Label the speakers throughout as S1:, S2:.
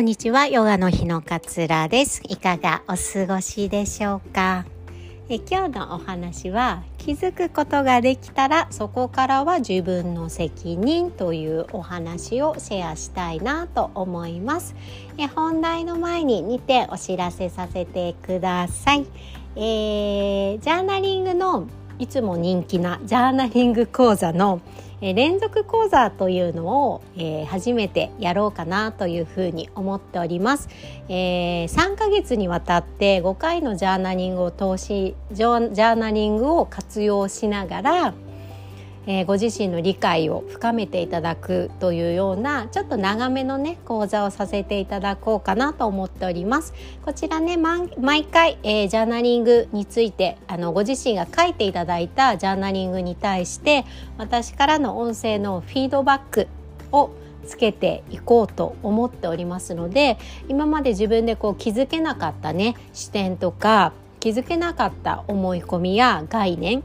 S1: こんにちは。ヨガの日のかつらです。いかがお過ごしでしょうか？え今日のお話は気づくことができたらそこからは自分の責任というお話をシェアしたいなと思いますえ本題の前に2点お知らせさせてください、えー、ジャーナリングのいつも人気なジャーナリング講座のえ連続講座というのを、えー、初めてやろうかなというふうに思っております、えー、3ヶ月にわたって5回のジャーナリングを通しジャーナリングを活用しながらえー、ご自身の理解を深めていただくというようなちょっと長めのね講座をさせていただこうかなと思っております。こちらね毎回、えー、ジャーナリングについてあのご自身が書いていただいたジャーナリングに対して私からの音声のフィードバックをつけていこうと思っておりますので今まで自分でこう気づけなかったね視点とか気づけなかった思い込みや概念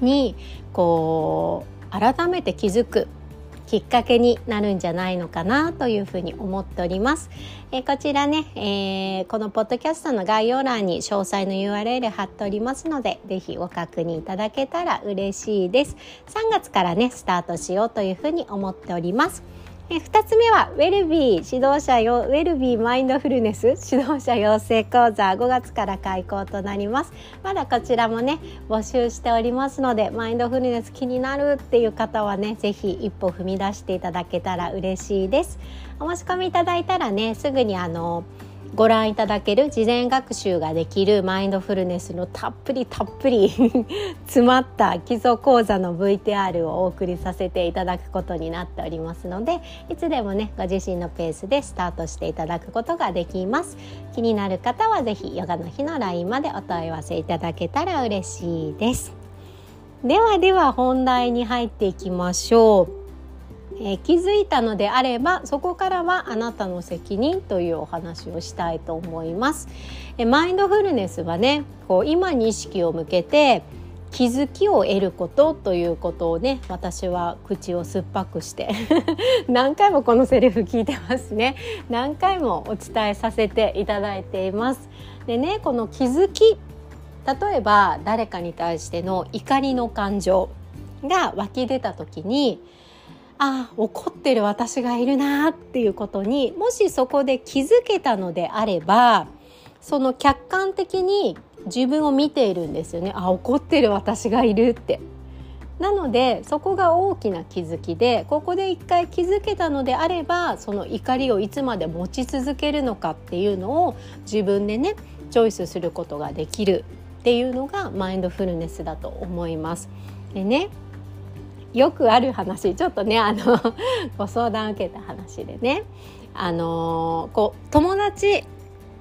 S1: にこう改めて気づくきっかけになるんじゃないのかなというふうに思っております。え、こちらね、えー、このポッドキャストの概要欄に詳細の URL 貼っておりますので、ぜひご確認いただけたら嬉しいです。3月からね、スタートしようというふうに思っております。え2つ目はウェルビー指導者用ウェルビーマインドフルネス指導者養成講座5月から開講となります。まだこちらもね募集しておりますのでマインドフルネス気になるっていう方はね是非一歩踏み出していただけたら嬉しいです。お申し込みいただいたらねすぐにあのご覧いただける事前学習ができるマインドフルネスのたっぷりたっぷり 詰まった基礎講座の VTR をお送りさせていただくことになっておりますのでいつでもねご自身のペースでスタートしていただくことができます。気になる方は是非ヨガの日の LINE までお問い合わせいただけたら嬉しいです。ではでは本題に入っていきましょう。えー、気づいたのであればそこからはあなたの責任というお話をしたいと思います。えマインドフルネスはねこう今に意識を向けて気づきを得ることということをね私は口を酸っぱくして 何回もこのセリフ聞いてますね何回もお伝えさせていただいていますでねこの気づき例えば誰かに対しての怒りの感情が湧き出た時にあ怒ってる私がいるなっていうことにもしそこで気づけたのであればその客観的に自分を見ているんですよねあ怒ってる私がいるってなのでそこが大きな気づきでここで一回気づけたのであればその怒りをいつまで持ち続けるのかっていうのを自分でねチョイスすることができるっていうのがマインドフルネスだと思います。でねよくある話ちょっとねあの ご相談受けた話でね。あのこう友達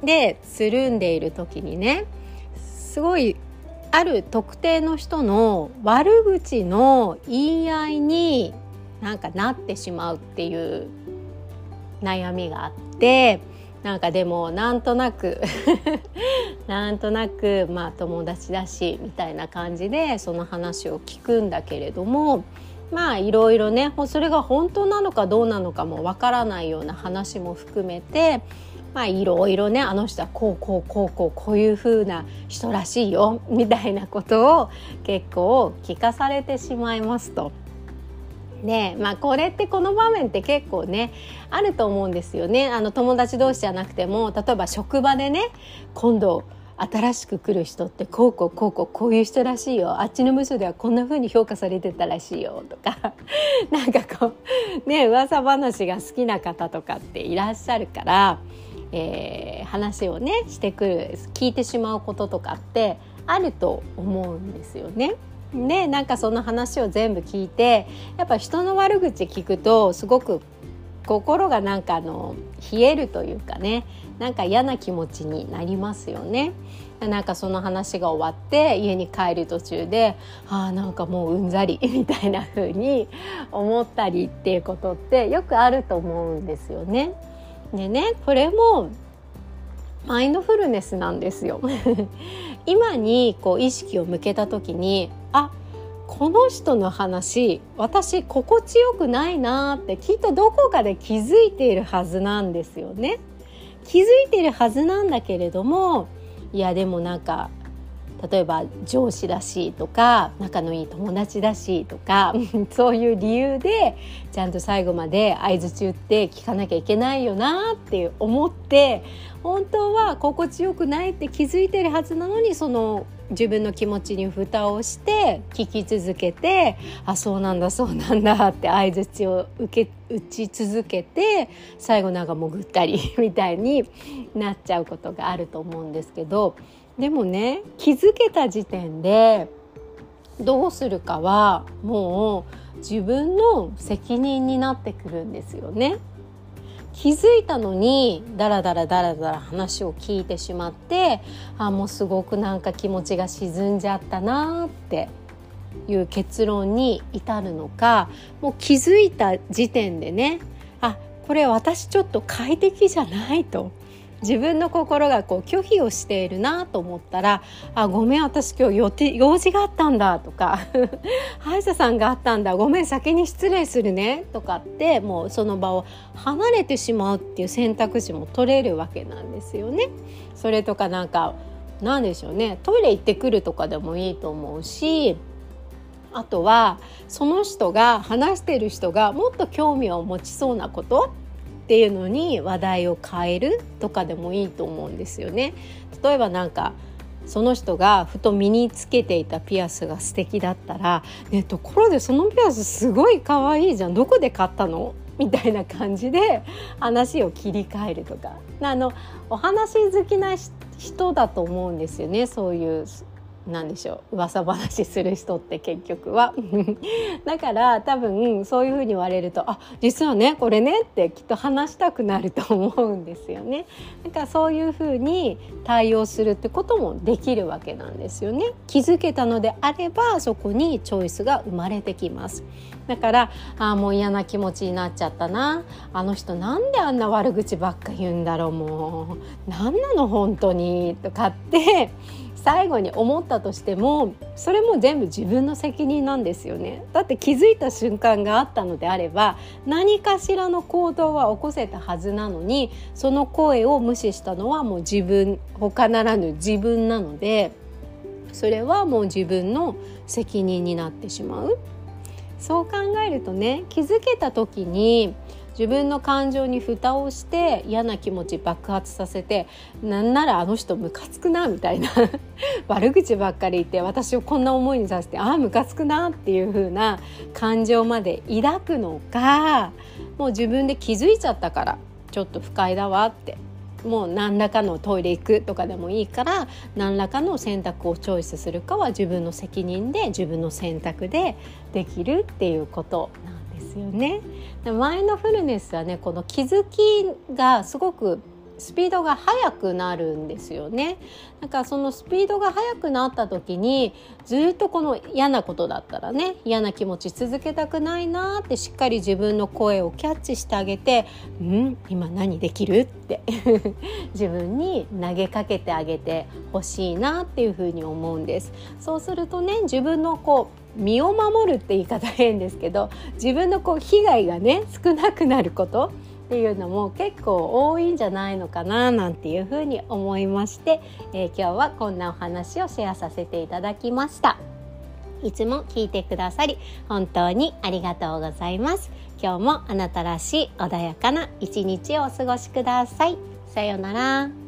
S1: でつるんでいる時にねすごいある特定の人の悪口の言い合いになんかなってしまうっていう悩みがあってなんかでもなんとなく なんとなくまあ友達だしみたいな感じでその話を聞くんだけれどもまあいろいろねそれが本当なのかどうなのかもわからないような話も含めてまあいろいろねあの人はこうこうこうこうこういう風な人らしいよみたいなことを結構聞かされてしまいますと。でまあこれってこの場面って結構ねあると思うんですよね。あの友達同士じゃなくても例えば職場でね今度新しく来る人ってこうこうこうこうこういう人らしいよ。あっちの部署ではこんな風に評価されてたらしいよとか。なんかこうね噂話が好きな方とかっていらっしゃるから、えー、話をねしてくる聞いてしまうこととかってあると思うんですよね。でなんかその話を全部聞いてやっぱ人の悪口聞くとすごく心がなんかあの冷えるというかねなんか嫌な気持ちになりますよね。なんかその話が終わって家に帰る途中であなんかもううんざり みたいな風に思ったりっていうことってよくあると思うんですよね。でねこれもマインドフルネスなんですよ 今にこう意識を向けた時にあこの人の話私心地よくないなってきっとどこかで気づいているはずなんですよね。気づいているはずなんだけれどもいやでもなんか例えば上司だしいとか仲のいい友達だしいとか そういう理由でちゃんと最後まで相づち打って聞かなきゃいけないよなって思って本当は心地よくないって気づいてるはずなのにその自分の気持ちに蓋をして聞き続けてあそうなんだそうなんだって相づちを受け打ち続けて最後なんか潜ったり みたいになっちゃうことがあると思うんですけどでもね気づけた時点でどうするかはもう自分の責任になってくるんですよね。気づいたのにダラダラダラダラ話を聞いてしまってあもうすごくなんか気持ちが沈んじゃったなっていう結論に至るのかもう気づいた時点でねあこれ私ちょっと快適じゃないと自分の心がこう拒否をしているなと思ったら「あごめん私今日予定用事があったんだ」とか「歯医者さんがあったんだごめん先に失礼するね」とかってもうその場を離れてしまうっていう選択肢も取れるわけなんですよね。それとかなんか何でしょうねトイレ行ってくるとかでもいいと思うしあとはその人が話してる人がもっと興味を持ちそうなことっていうのに話題を変えるとかでもいいと思うんですよね。例えばなんかその人がふと身につけていたピアスが素敵だったら「ねところでそのピアスすごい可愛いじゃんどこで買ったの?」みたいな感じで話を切り替えるとかあのお話好きな人だと思うんですよねそういうなんでしょう噂話する人って結局は。だから多分そういうふうに言われるとあ実はねこれねってきっと話したくなると思うんですよね。だかそういうふうに対応するってこともできるわけなんですよね。気づけたのであればそこにチョイスが生まれてきます。だからあもう嫌な気持ちになっちゃったな。あの人なんであんな悪口ばっか言うんだろうもう。何なの本当に。とかって最後に思ったとしてもそれも全部自分の責任なんですよね。だって気づいた瞬間があったのであれば何かしらの行動は起こせたはずなのにその声を無視したのはもう自分他ならぬ自分なのでそれはもう自分の責任になってしまう。そう考えるとね気づけた時に自分の感情に蓋をして嫌な気持ち爆発させてなんならあの人ムカつくなみたいな 悪口ばっかり言って私をこんな思いにさせてああムカつくなっていう風な感情まで抱くのかもう自分で気づいちゃったからちょっと不快だわってもう何らかのトイレ行くとかでもいいから何らかの選択をチョイスするかは自分の責任で自分の選択でできるっていうことなんよね。マインドフルネスはねこの気づきがすごくスピードが速くなるんですよね。なんかそのスピードが速くなった時にずっとこの嫌なことだったらね嫌な気持ち続けたくないなってしっかり自分の声をキャッチしてあげて「うん？今何できる?」って 自分に投げかけてあげてほしいなっていうふうに思うんです。そうするとね自分のこう身を守るって言い方変ですけど自分のこう被害がね少なくなることっていうのも結構多いんじゃないのかななんていうふうに思いまして、えー、今日はこんなお話をシェアさせていただきました。いつも聞いてくださり本当にありがとうございます。今日もあなたらしい穏やかな一日をお過ごしください。さようなら。